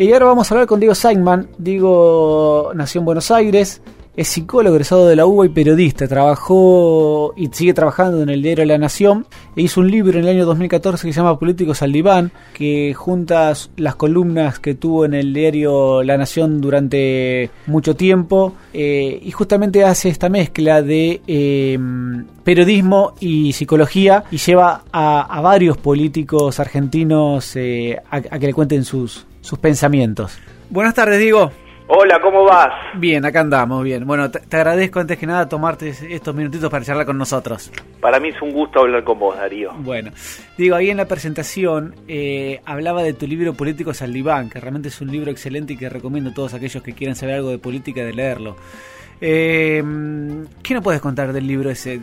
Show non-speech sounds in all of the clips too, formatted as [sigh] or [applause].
Y ahora vamos a hablar con Diego Seidman. Diego nació en Buenos Aires, es psicólogo egresado de la UBA y periodista. Trabajó y sigue trabajando en el diario La Nación. E hizo un libro en el año 2014 que se llama Políticos al Diván, que junta las columnas que tuvo en el diario La Nación durante mucho tiempo. Eh, y justamente hace esta mezcla de em, periodismo y psicología y lleva a, varios políticos argentinos eh, a, que le cuenten sus, sus pensamientos. Buenas tardes, Diego. Hola, ¿cómo vas? Bien, acá andamos, bien. Bueno, te, agradezco antes que nada tomarte estos minutitos para charlar con nosotros. Para mí es un gusto hablar con vos, Darío. Bueno, digo, ahí en la presentación eh, hablaba de tu libro Políticos al Diván, que realmente es un libro excelente y que recomiendo a todos aquellos que quieran saber algo de política de leerlo. Eh, ¿Qué nos puedes contar del libro ese?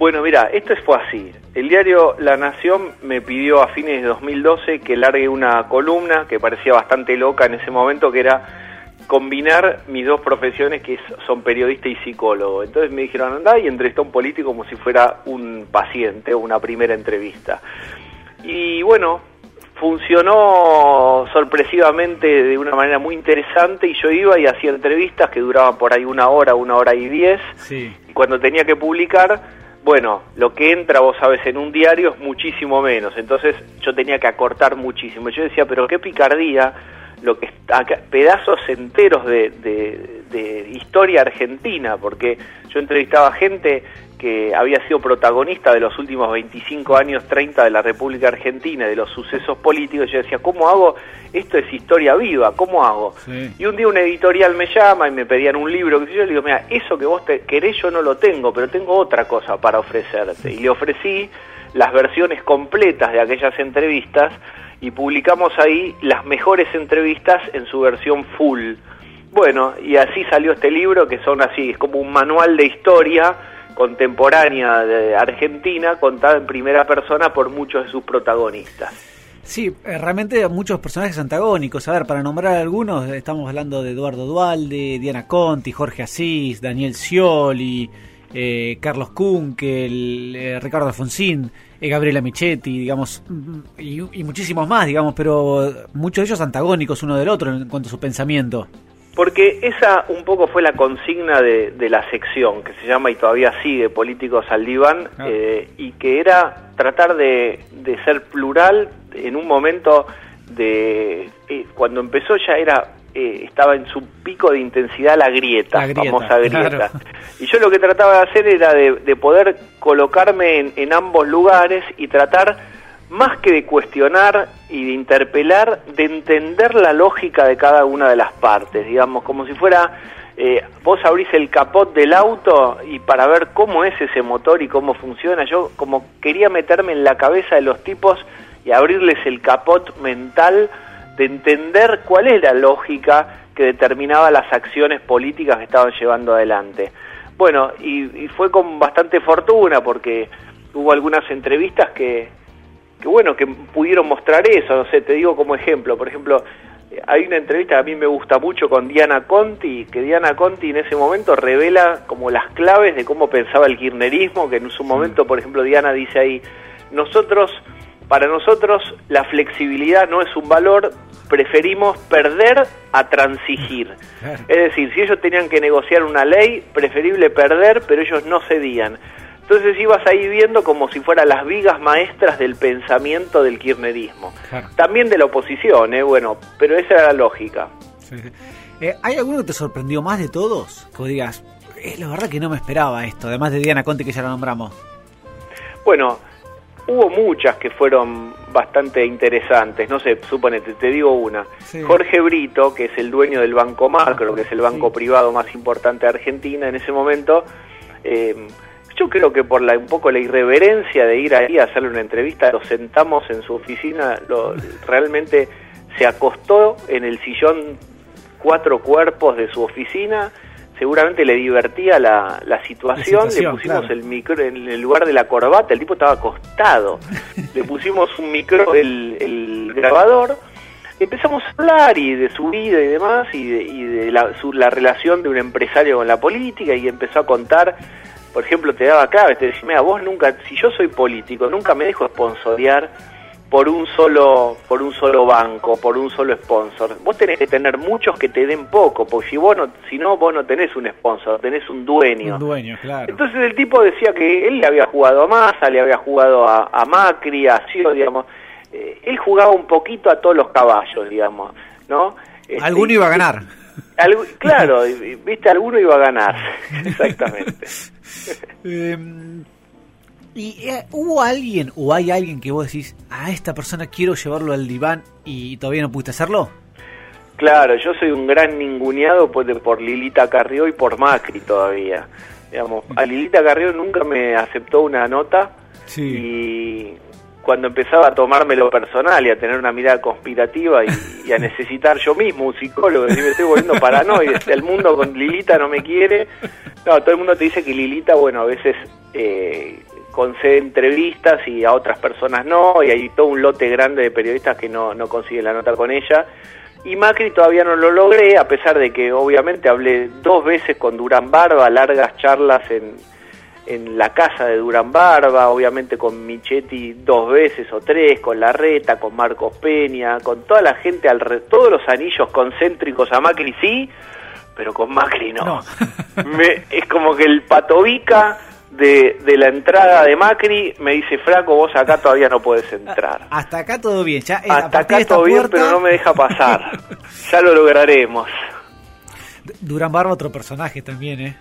Bueno, mira, esto fue así. El diario La Nación me pidió a fines de 2012 que largue una columna que parecía bastante loca en ese momento, que era combinar mis dos profesiones, que son periodista y psicólogo. Entonces me dijeron, anda y entrevista a un político como si fuera un paciente o una primera entrevista. Y bueno, funcionó sorpresivamente de una manera muy interesante y yo iba y hacía entrevistas que duraban por ahí una hora, una hora y diez. Y cuando tenía que publicar bueno, lo que entra, vos sabes, en un diario es muchísimo menos. Entonces yo tenía que acortar muchísimo. Yo decía, pero qué picardía, lo que pedazos enteros de, de historia argentina, porque yo entrevistaba gente que había sido protagonista de los últimos 25 años, 30 de la República Argentina, de los sucesos políticos, yo decía, ¿cómo hago? Esto es historia viva, ¿cómo hago? Y un día un editorial me llama y me pedían un libro, que yo le digo, mira, eso que vos te querés yo no lo tengo, pero tengo otra cosa para ofrecerte. Y le ofrecí las versiones completas de aquellas entrevistas y publicamos ahí las mejores entrevistas en su versión full. Bueno, y así salió este libro, que son así, es como un manual de historia contemporánea de Argentina contada en primera persona por muchos de sus protagonistas. Sí, eh, realmente muchos personajes antagónicos. A ver, para nombrar algunos, estamos hablando de Eduardo Dualde, Diana Conti, Jorge Asís, Daniel Scioli, eh, Carlos Kunkel, eh, Ricardo Alfonsín, Gabriela Michetti, digamos, y, y, muchísimos más, digamos, pero muchos de ellos antagónicos uno del otro en cuanto a su pensamiento. Porque esa un poco fue la consigna de, la sección, que se llama y todavía sigue Políticos al Diván, ah. eh, y que era tratar de, ser plural en un momento de... Eh, cuando empezó ya era eh, estaba en su pico de intensidad la grieta, la famosa grieta. Y yo lo que trataba de hacer era de, poder colocarme en, en ambos lugares y tratar más que de cuestionar y de interpelar, de entender la lógica de cada una de las partes, digamos, como si fuera, eh, vos abrís el capot del auto y para ver cómo es ese motor y cómo funciona, yo como quería meterme en la cabeza de los tipos y abrirles el capot mental de entender cuál es la lógica que determinaba las acciones políticas que estaban llevando adelante. Bueno, y, y fue con bastante fortuna porque hubo algunas entrevistas que, que bueno, que pudieron mostrar eso, no sé, te digo como ejemplo, por ejemplo, hay una entrevista que a mí me gusta mucho con Diana Conti, que Diana Conti en ese momento revela como las claves de cómo pensaba el kirchnerismo, que en su momento, por ejemplo, Diana dice ahí, nosotros, para nosotros la flexibilidad no es un valor, preferimos perder a transigir. [laughs] Es decir, si ellos tenían que negociar una ley, preferible perder, pero ellos no cedían. Entonces ibas ahí viendo como si fueran las vigas maestras del pensamiento del kirchnerismo. También de la oposición, ¿eh? bueno, pero esa era la lógica. Eh, ¿Hay alguno que te sorprendió más de todos? Que digas, eh, la verdad que no me esperaba esto, además de Diana Conte que ya la nombramos. Bueno, hubo muchas que fueron bastante interesantes. No sé, suponete, te digo una. Jorge Brito, que es el dueño del Banco Macro, que es el banco privado más importante de Argentina en ese momento, eh, yo creo que por la, un poco la irreverencia de ir ahí a hacerle una entrevista, lo sentamos en su oficina, lo, realmente se acostó en el sillón cuatro cuerpos de su oficina, seguramente le divertía la, la, situación, le pusimos el micro en el lugar de la corbata, el tipo estaba acostado, [laughs] le pusimos un micro, el, el grabador, empezamos a hablar y de su vida y demás, y de, y de la, su, la relación de un empresario con la política, y empezó a contar por ejemplo, te daba claves, te decía, mira, vos nunca, si yo soy político, nunca me dejo esponsorear por un solo por un solo banco, por un solo sponsor. Vos tenés que tener muchos que te den poco, porque si vos no, si no vos no tenés un sponsor, tenés un dueño. Un dueño, claro. Entonces el tipo decía que él le había jugado a Massa, le había jugado a, Macri, a Ciro, digamos. Eh, él jugaba un poquito a todos los caballos, digamos, ¿no? Este, Alguno iba a ganar. [laughs] claro, viste, alguno iba a ganar, [laughs] exactamente. [laughs] Em, ¿Y eh, hubo alguien o hay alguien que vos decís, a esta persona quiero llevarlo al diván y todavía no pudiste hacerlo? Claro, yo soy un gran ninguneado por, por Lilita Carrió y por Macri todavía. Digamos, a Lilita Carrió nunca me aceptó una nota y cuando empezaba a tomármelo personal y a tener una mirada conspirativa y, a necesitar yo mismo un psicólogo, decir, me estoy volviendo paranoide, [laughs] el mundo con Lilita no me quiere. No, todo el mundo te dice que Lilita, bueno, a veces eh, concede entrevistas y a otras personas no, y hay todo un lote grande de periodistas que no, no consiguen la con ella. Y Macri todavía no lo logré, a pesar de que obviamente hablé dos veces con Durán Barba, largas charlas en, en la casa de Durán Barba, obviamente con Michetti dos veces o tres, con Larreta, con Marcos Peña, con toda la gente alrededor, todos los anillos concéntricos a Macri sí, pero con Macri no. [laughs] es como que el patovica de, de, la entrada de Macri me dice, Flaco, vos acá todavía no puedes entrar. Hasta acá todo bien, ya. Eh, Hasta acá todo bien, pero no me deja pasar. [laughs] ya lo lograremos. Durán Barba, otro personaje también, ¿eh?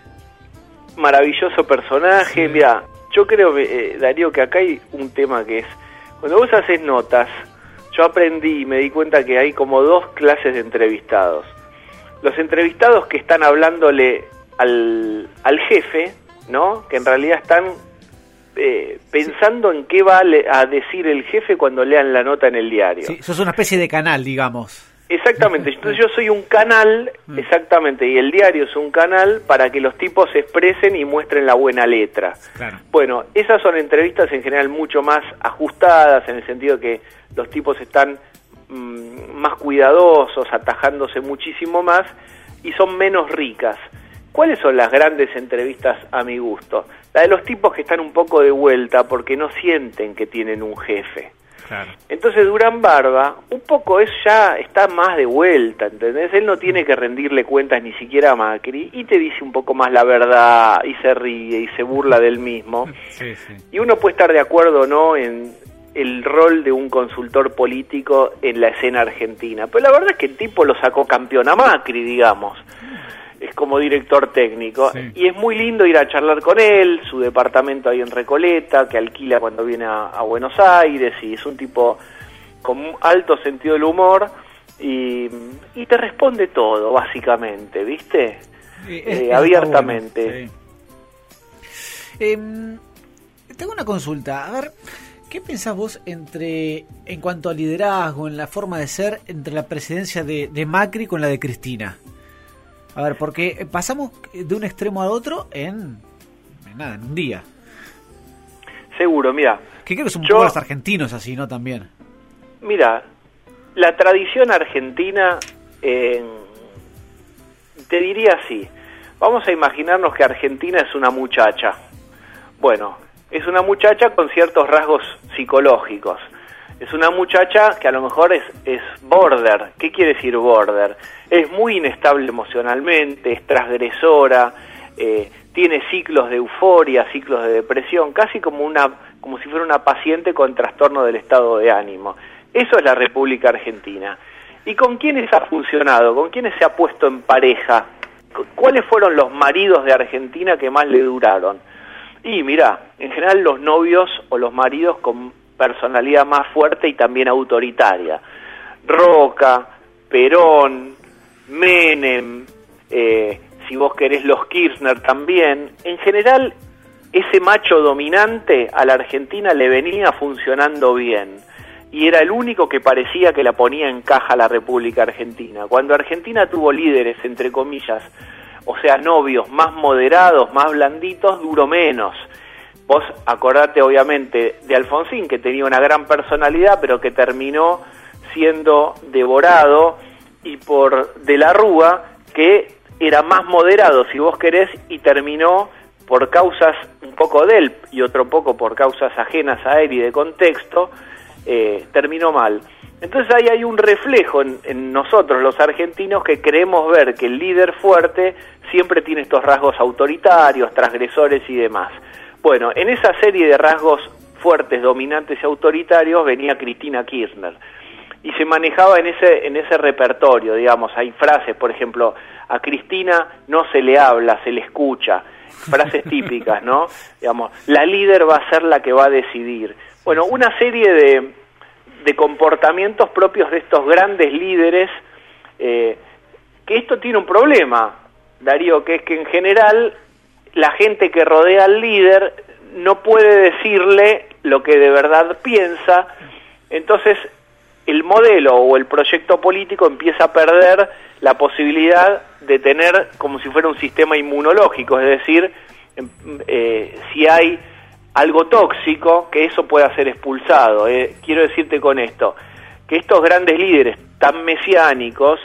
Maravilloso personaje. Mira, yo creo, eh, Darío, que acá hay un tema que es, cuando vos haces notas, yo aprendí y me di cuenta que hay como dos clases de entrevistados. Los entrevistados que están hablándole al, al jefe, ¿no? Que en realidad están eh, pensando en qué va a decir el jefe cuando lean la nota en el diario. Sí, sos una especie de canal, digamos. Exactamente, entonces yo soy un canal, mm. exactamente, y el diario es un canal para que los tipos se expresen y muestren la buena letra. Bueno, esas son entrevistas en general mucho más ajustadas, en el sentido que los tipos están mm, más cuidadosos, atajándose muchísimo más, y son menos ricas. ¿Cuáles son las grandes entrevistas a mi gusto? La de los tipos que están un poco de vuelta porque no sienten que tienen un jefe. Entonces Durán Barba, un poco es ya está más de vuelta, ¿entendés? Él no tiene que rendirle cuentas ni siquiera a Macri y te dice un poco más la verdad y se ríe y se burla del mismo. [laughs] Y uno puede estar de acuerdo no en el rol de un consultor político en la escena argentina, pero la verdad es que el tipo lo sacó campeón a Macri, digamos es como director técnico. Y es muy lindo ir a charlar con él, su departamento ahí en Recoleta, que alquila cuando viene a, Buenos Aires, y es un tipo con alto sentido del humor, y, te responde todo, básicamente, ¿viste? Eh, abiertamente. Em, tengo una consulta, a ver... ¿Qué pensás vos entre, en cuanto a liderazgo, en la forma de ser, entre la presidencia de, de Macri con la de Cristina? A ver, porque pasamos de un extremo al otro en, nada, en un día. Seguro, mira. Que creo que son poco los argentinos así, ¿no? También. Mira, la tradición argentina, te diría así. Vamos a imaginarnos que Argentina es una muchacha. Bueno, es una muchacha con ciertos rasgos psicológicos. Es una muchacha que a lo mejor es, es border. ¿Qué quiere decir border? Es muy inestable emocionalmente, es transgresora, eh, tiene ciclos de euforia, ciclos de depresión, casi como, una, como si fuera una paciente con trastorno del estado de ánimo. Eso es la República Argentina. ¿Y con quiénes ha funcionado? ¿Con quiénes se ha puesto en pareja? ¿Cuáles fueron los maridos de Argentina que más le duraron? Y mira, en general los novios o los maridos con personalidad más fuerte y también autoritaria. Roca, Perón, Menem, eh, si vos querés los Kirchner también. En general, ese macho dominante a la Argentina le venía funcionando bien y era el único que parecía que la ponía en caja la República Argentina. Cuando Argentina tuvo líderes, entre comillas, o sea, novios más moderados, más blanditos, duró menos. Vos acordate obviamente de Alfonsín, que tenía una gran personalidad, pero que terminó siendo devorado, y por De la Rúa, que era más moderado, si vos querés, y terminó por causas un poco de él y otro poco por causas ajenas a él y de contexto, eh, terminó mal. Entonces ahí hay un reflejo en, nosotros, los argentinos, que queremos ver que el líder fuerte siempre tiene estos rasgos autoritarios, transgresores y demás. Bueno, en esa serie de rasgos fuertes, dominantes y autoritarios venía Cristina Kirchner y se manejaba en ese en ese repertorio, digamos, hay frases, por ejemplo, a Cristina no se le habla, se le escucha, frases típicas, ¿no? [laughs] Digamos, la líder va a ser la que va a decidir. Bueno, una serie de, de comportamientos propios de estos grandes líderes, eh, que esto tiene un problema, Darío, que es que en general la gente que rodea al líder no puede decirle lo que de verdad piensa, entonces el modelo o el proyecto político empieza a perder la posibilidad de tener como si fuera un sistema inmunológico, es decir, em, eh, si hay algo tóxico, que eso pueda ser expulsado. Eh. Quiero decirte con esto, que estos grandes líderes tan mesiánicos,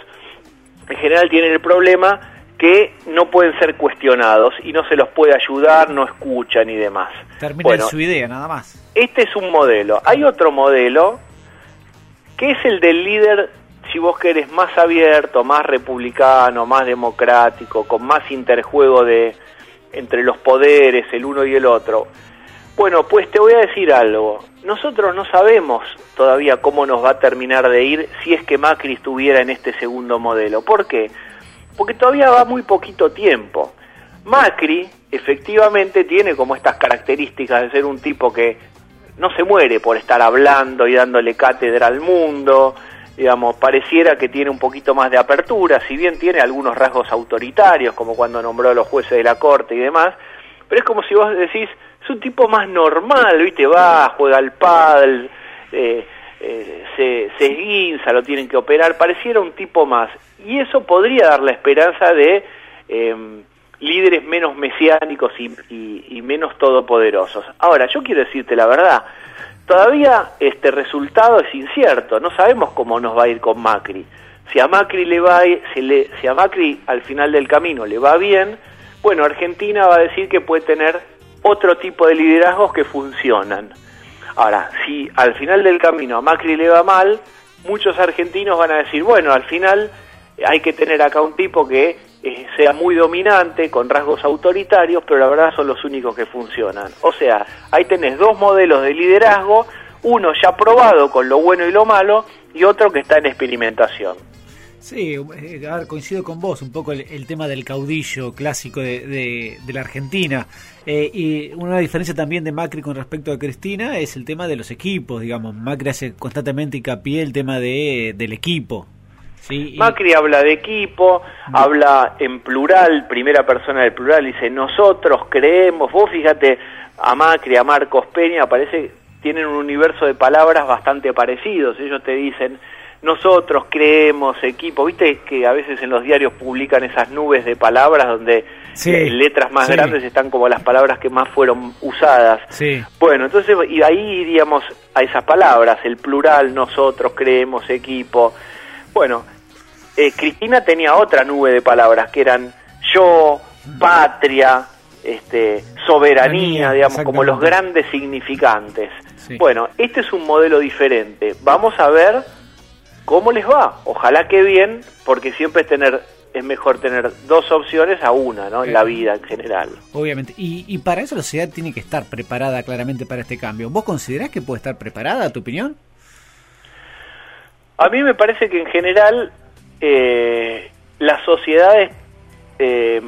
en general tienen el problema que no pueden ser cuestionados y no se los puede ayudar, no escuchan y demás. Termina su idea, nada más. Este es un modelo. Hay otro modelo que es el del líder, si vos querés, más abierto, más republicano, más democrático, con más interjuego de entre los poderes, el uno y el otro. Bueno, pues te voy a decir algo. Nosotros no sabemos todavía cómo nos va a terminar de ir si es que Macri estuviera en este segundo modelo. ¿Por qué? Porque todavía va muy poquito tiempo. Macri efectivamente tiene como estas características de ser un tipo que no se muere por estar hablando y dándole cátedra al mundo, digamos, pareciera que tiene un poquito más de apertura, si bien tiene algunos rasgos autoritarios, como cuando nombró a los jueces de la corte y demás, pero es como si vos decís, es un tipo más normal, ¿viste? Va, juega al pádel, eh, eh, se, se esguinza, lo tienen que operar, pareciera un tipo más. Y eso podría dar la esperanza de em, líderes menos mesiánicos y, menos todopoderosos. Ahora, yo quiero decirte la verdad, todavía este resultado es incierto, no sabemos cómo nos va a ir con Macri. Si a Macri le va, si, si a Macri al final del camino le va bien, bueno, Argentina va a decir que puede tener otro tipo de liderazgos que funcionan. Ahora, si al final del camino a Macri le va mal, muchos argentinos van a decir, bueno, al final hay que tener acá un tipo que eh, sea muy dominante, con rasgos autoritarios, pero la verdad son los únicos que funcionan. O sea, ahí tenés dos modelos de liderazgo, uno ya probado con lo bueno y lo malo, y otro que está en experimentación. Sí, eh, a ver, coincido con vos, un poco el, tema del caudillo clásico de, la Argentina. Eh, y una diferencia también de Macri con respecto a Cristina es el tema de los equipos, digamos. Macri hace constantemente hincapié el tema de, del equipo, Macri habla de equipo, habla en plural, primera persona del plural, dice nosotros creemos, vos fíjate a Macri, a Marcos Peña, parece tienen un universo de palabras bastante parecidos, ellos te dicen nosotros creemos equipo, viste que a veces en los diarios publican esas nubes de palabras donde letras más grandes están como las palabras que más fueron usadas. Bueno, entonces y ahí iríamos a esas palabras, el plural, nosotros creemos equipo. Bueno, eh, Cristina tenía otra nube de palabras que eran yo, patria, este, soberanía, digamos, como los grandes significantes. Bueno, este es un modelo diferente. Vamos a ver cómo les va. Ojalá que bien, porque siempre es tener es mejor tener dos opciones a una, ¿no? En la vida en general. Obviamente. Y, y para eso la sociedad tiene que estar preparada claramente para este cambio. ¿Vos considerás que puede estar preparada, a tu opinión? A mí me parece que en general eh, las sociedades eh,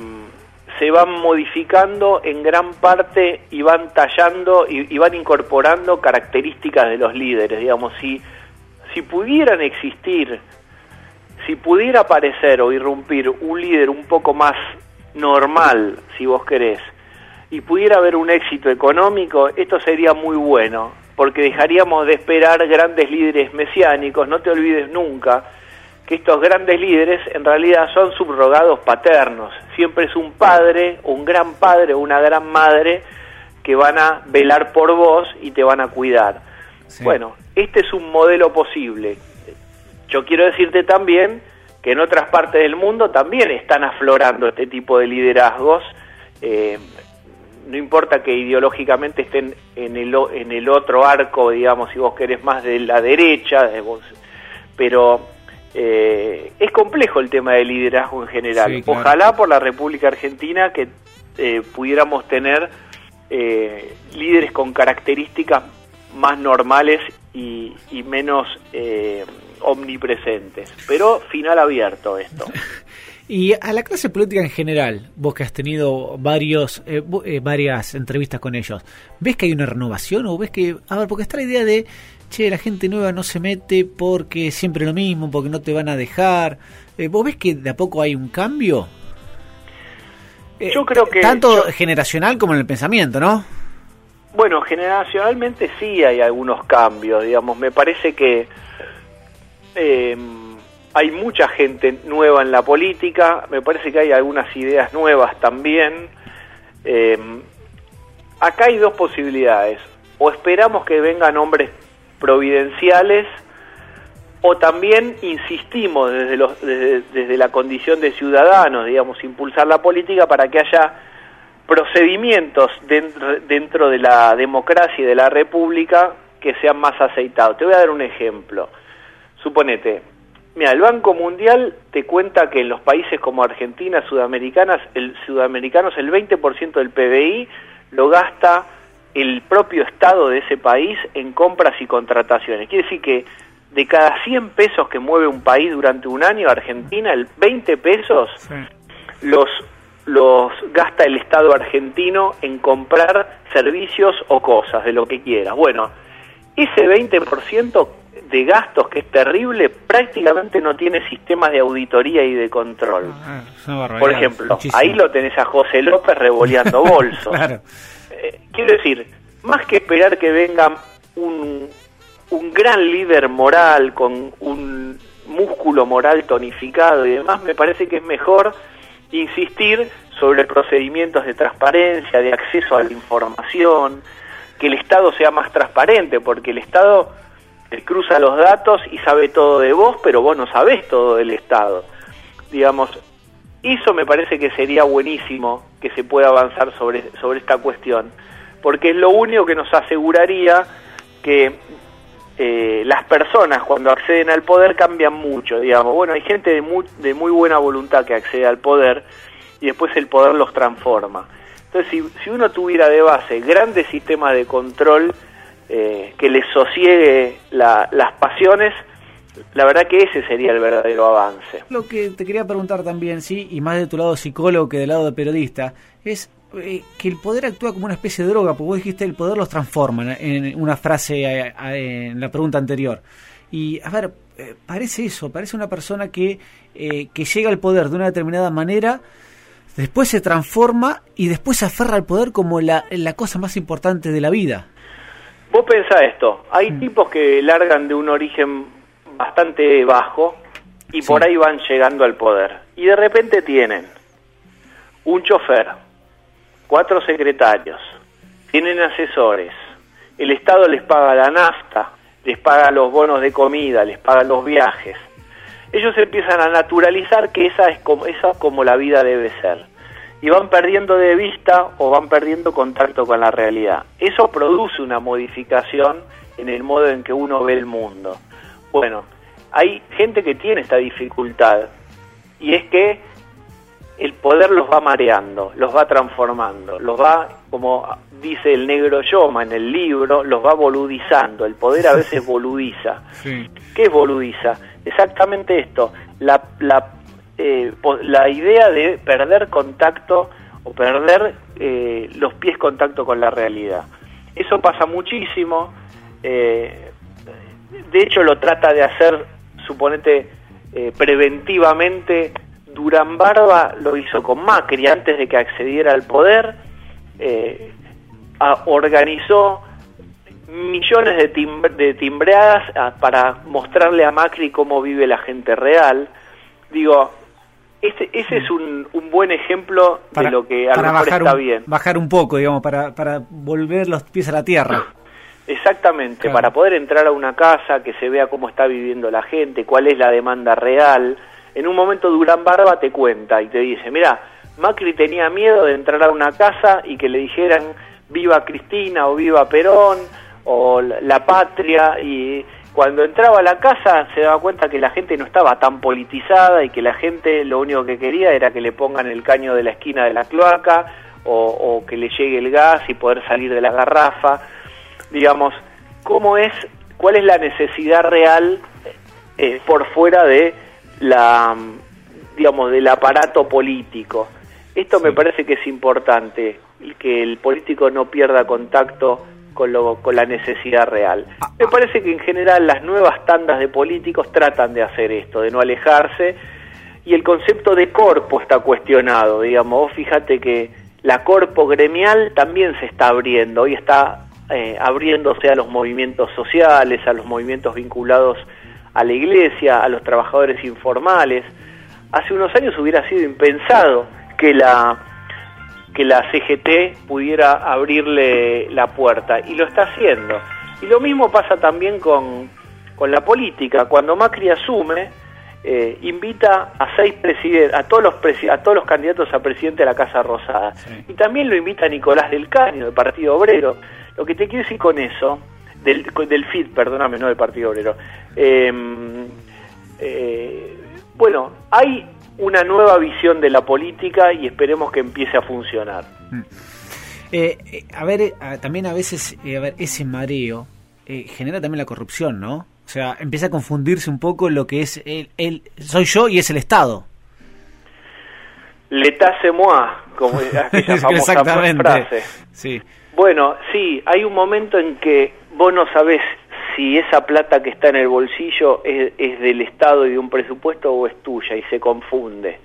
se van modificando en gran parte y van tallando y, van incorporando características de los líderes. Digamos, si, si pudieran existir, si pudiera aparecer o irrumpir un líder un poco más normal, si vos querés, y pudiera haber un éxito económico, esto sería muy bueno, porque dejaríamos de esperar grandes líderes mesiánicos, no te olvides nunca que estos grandes líderes en realidad son subrogados paternos. Siempre es un padre, un gran padre o una gran madre que van a velar por vos y te van a cuidar. Bueno, este es un modelo posible. Yo quiero decirte también que en otras partes del mundo también están aflorando este tipo de liderazgos. Eh, no importa que ideológicamente estén en el, en el otro arco, digamos, si vos querés más de la derecha, de vos, pero eh, es complejo el tema del liderazgo en general. Ojalá por la República Argentina que eh, pudiéramos tener eh, líderes con características más normales y, y menos omnipresentes. Pero final abierto esto. [laughs] Y a la clase política en general, vos que has tenido varios, eh, varias entrevistas con ellos, ¿ves que hay una renovación o ves que, a ver, porque está la idea de, che, la gente nueva no se mete porque siempre lo mismo, porque no te van a dejar? Eh, ¿Vos ves que de a poco hay un cambio? Yo creo que... Tanto generacional como en el pensamiento, ¿no? Bueno, generacionalmente sí hay algunos cambios, digamos, me parece que... Eh, hay mucha gente nueva en la política, me parece que hay algunas ideas nuevas también. Eh, acá hay dos posibilidades, o esperamos que vengan hombres providenciales, o también insistimos desde, los, desde, la condición de ciudadanos, digamos, impulsar la política para que haya procedimientos dentro, dentro de la democracia y de la república que sean más aceitados. Te voy a dar un ejemplo. Suponete, Mira, el Banco Mundial te cuenta que en los países como Argentina, sudamericanas, el sudamericanos el 20% del PBI lo gasta el propio Estado de ese país en compras y contrataciones. Quiere decir que de cada 100 pesos que mueve un país durante un año, Argentina, el 20 pesos los, los gasta el Estado argentino en comprar servicios o cosas, de lo que quiera. Bueno, ese 20% de gastos que es terrible, prácticamente no tiene sistemas de auditoría y de control. Ah, Por ejemplo, ahí lo tenés a José López revoleando [laughs] bolsos. Eh, quiero decir, más que esperar que venga un, un gran líder moral con un músculo moral tonificado y demás, me parece que es mejor insistir sobre procedimientos de transparencia, de acceso a la información, que el Estado sea más transparente, porque el Estado cruza los datos y sabe todo de vos, pero vos no sabés todo del Estado. Digamos, eso me parece que sería buenísimo que se pueda avanzar sobre, sobre esta cuestión, porque es lo único que nos aseguraría que eh, las personas cuando acceden al poder cambian mucho, digamos. Bueno, hay gente de muy, buena voluntad que accede al poder y después el poder los transforma. Entonces, si, si uno tuviera de base grandes sistemas de control, eh, que les sosiegue las pasiones, la verdad que ese sería el verdadero avance. Lo que te quería preguntar también, sí, y más de tu lado psicólogo que del lado de periodista, es eh, que el poder actúa como una especie de droga, porque vos dijiste el poder los transforma en una frase eh, en la pregunta anterior. Y a ver, parece eso, parece una persona que, que llega al poder de una determinada manera, después se transforma y después se aferra al poder como la, la cosa más importante de la vida. Vos pensá esto, hay tipos que largan de un origen bastante bajo y por ahí van llegando al poder. Y de repente tienen un chofer, cuatro secretarios, tienen asesores, el Estado les paga la nafta, les paga los bonos de comida, les paga los viajes. Ellos empiezan a naturalizar que esa es como, esa es como la vida debe ser y van perdiendo de vista o van perdiendo contacto con la realidad. Eso produce una modificación en el modo en que uno ve el mundo. Bueno, hay gente que tiene esta dificultad y es que el poder los va mareando, los va transformando, los va, como dice el negro Yoma en el libro, los va boludizando. El poder a veces [laughs] boludiza. ¿Qué es boludiza? Exactamente esto, la, la eh, la idea de perder contacto o perder eh, los pies contacto con la realidad. Eso pasa muchísimo. Eh, de hecho, lo trata de hacer, suponete, preventivamente. Durán Barba lo hizo con Macri antes de que accediera al poder. organizó millones de, de timbreadas para mostrarle a Macri cómo vive la gente real. Digo, ese, ese es un, un, buen ejemplo de lo que a lo mejor está bien. Bajar un poco, digamos, para, para volver los pies a la tierra. Exactamente, para poder entrar a una casa, que se vea cómo está viviendo la gente, cuál es la demanda real. En un momento Durán Barba te cuenta y te dice, mira, Macri tenía miedo de entrar a una casa y que le dijeran viva Cristina o viva Perón o la patria y cuando entraba a la casa se daba cuenta que la gente no estaba tan politizada y que la gente lo único que quería era que le pongan el caño de la esquina de la cloaca o, que le llegue el gas y poder salir de la garrafa. Digamos, ¿cómo es, cuál es la necesidad real eh, por fuera de la, digamos, del aparato político? Esto me parece que es importante, que el político no pierda contacto con, lo, con la necesidad real. Ah, me ah. parece que en general las nuevas tandas de políticos tratan de hacer esto, de no alejarse, y el concepto de corpo está cuestionado, digamos, fíjate que la corpo gremial también se está abriendo, hoy está eh, abriéndose a los movimientos sociales, a los movimientos vinculados a la iglesia, a los trabajadores informales. Hace unos años hubiera sido impensado que la que la CGT pudiera abrirle la puerta y lo está haciendo. Y lo mismo pasa también con, con la política. Cuando Macri asume, eh, invita a seis presidentes, a todos los a todos los candidatos a presidente de la Casa Rosada. Y también lo invita a Nicolás del Caño, del Partido Obrero. Lo que te quiero decir con eso, del, del FIT, perdóname, no del Partido Obrero. Em, eh, bueno, hay una nueva visión de la política y esperemos que empiece a funcionar. Mm. Eh, a ver, también a veces, a ver, ese mareo genera también la corrupción, ¿no? O sea, empieza a confundirse un poco lo que es el, soy yo y es el Estado. L'état c'est moi, como [laughs] aquella famosa Exactamente. frase. Sí. Bueno, sí, hay un momento en que vos no sabés si esa plata que está en el bolsillo es, del Estado y de un presupuesto o es tuya y se confunde.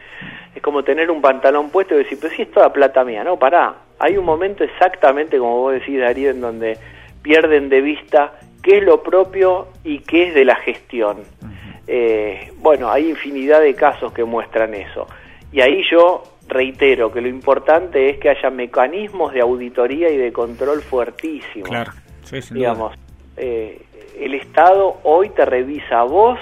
Es como tener un pantalón puesto y decir, pero si es toda plata mía. No, pará. Hay un momento exactamente, como vos decís, Darío, en donde pierden de vista qué es lo propio y qué es de la gestión. Eh, bueno, hay infinidad de casos que muestran eso. Y ahí yo reitero que lo importante es que haya mecanismos de auditoría y de control fuertísimos. Claro, sí, digamos, eh, el Estado hoy te revisa a vos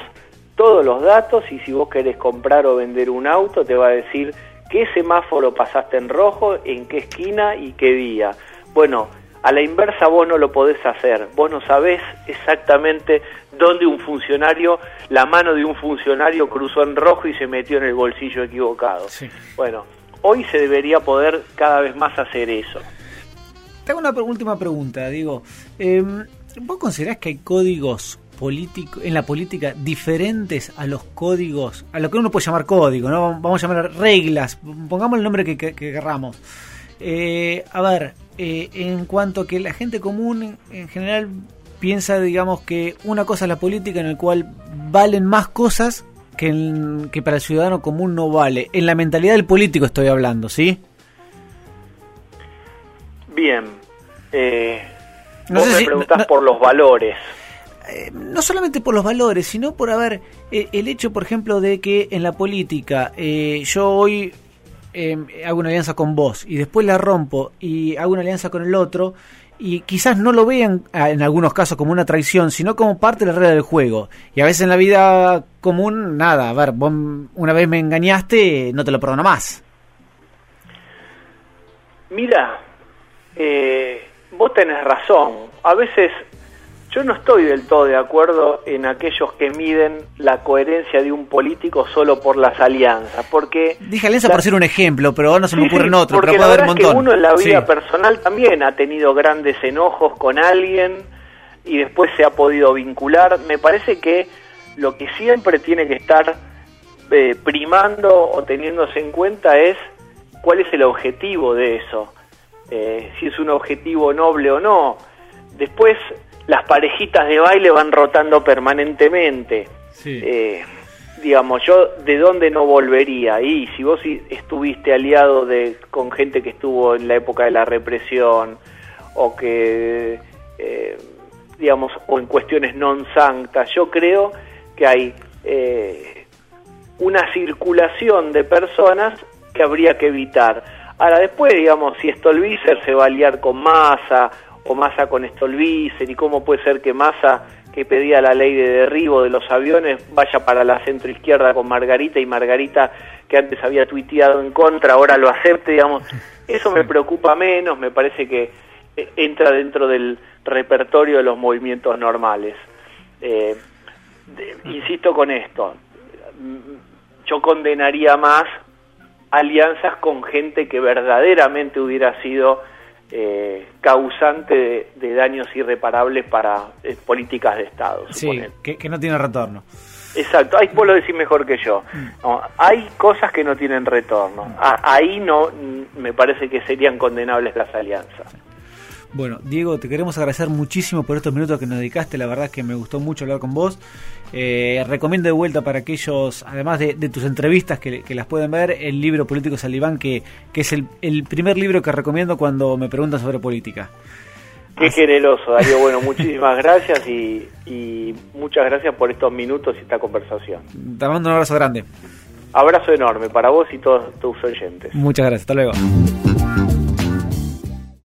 todos los datos y si vos querés comprar o vender un auto te va a decir qué semáforo pasaste en rojo, en qué esquina y qué día. Bueno, a la inversa vos no lo podés hacer, vos no sabés exactamente dónde un funcionario, la mano de un funcionario cruzó en rojo y se metió en el bolsillo equivocado. Bueno, hoy se debería poder cada vez más hacer eso. Tengo una última pregunta, digo. Em, ¿Vos considerás que hay códigos políticos en la política diferentes a los códigos, a lo que uno puede llamar código, ¿no? Vamos a llamar reglas, pongamos el nombre que, querramos. Eh, a ver, eh, en cuanto a que la gente común en general piensa, digamos, que una cosa es la política en la cual valen más cosas que, que para el ciudadano común no vale. En la mentalidad del político estoy hablando, ¿sí? Bien. Eh, no Vos me preguntás por los valores. Eh, no solamente por los valores, sino por haber eh, el hecho, por ejemplo, de que en la política eh, yo hoy hago una alianza con vos y después la rompo y hago una alianza con el otro y quizás no lo vean ah, en algunos casos como una traición, sino como parte de la regla del juego. Y a veces en la vida común, nada, a ver, vos una vez me engañaste, no te lo perdono más. Mira, eh, vos tenés razón. A veces yo no estoy del todo de acuerdo en aquellos que miden la coherencia de un político solo por las alianzas, porque... Dije alianza por ser un ejemplo, pero no se me ocurren otros, porque pero puede haber un montón. que uno en la vida personal también ha tenido grandes enojos con alguien y después se ha podido vincular. Me parece que lo que siempre tiene que estar eh, primando o teniéndose en cuenta es cuál es el objetivo de eso eh, si es un objetivo noble o no. Después las parejitas de baile van rotando permanentemente. Eh, digamos, yo de dónde no volvería. Y si vos estuviste aliado de, con gente que estuvo en la época de la represión o que, eh, digamos, o en cuestiones non sanctas, yo creo que hay una circulación de personas que habría que evitar Ahora después, digamos, si Stolbizer se va a liar con Massa o Massa con Stolbizer y cómo puede ser que Massa, que pedía la ley de derribo de los aviones vaya para la centro izquierda con Margarita y Margarita que antes había tuiteado en contra ahora lo acepte, digamos, eso me preocupa menos, me parece que eh, entra dentro del repertorio de los movimientos normales. Eh, insisto con esto, yo condenaría más alianzas con gente que verdaderamente hubiera sido eh, causante de, daños irreparables para eh, políticas de Estado. Sí, que, no tiene retorno. Exacto, ahí vos lo decís mejor que yo. Mm. hay cosas que no tienen retorno. Mm. ahí no me parece que serían condenables las alianzas. Bueno, Diego, te queremos agradecer muchísimo por estos minutos que nos dedicaste. La verdad es que me gustó mucho hablar con vos. Eh, recomiendo de vuelta para aquellos, además de, tus entrevistas que, las pueden ver, el libro Político Saliván, que, que es el, primer libro que recomiendo cuando me preguntan sobre política. Qué generoso, Darío. [laughs] Bueno, muchísimas gracias y, y, muchas gracias por estos minutos y esta conversación. Te mando un abrazo grande. Abrazo enorme para vos y todos tus oyentes. Muchas gracias, hasta luego.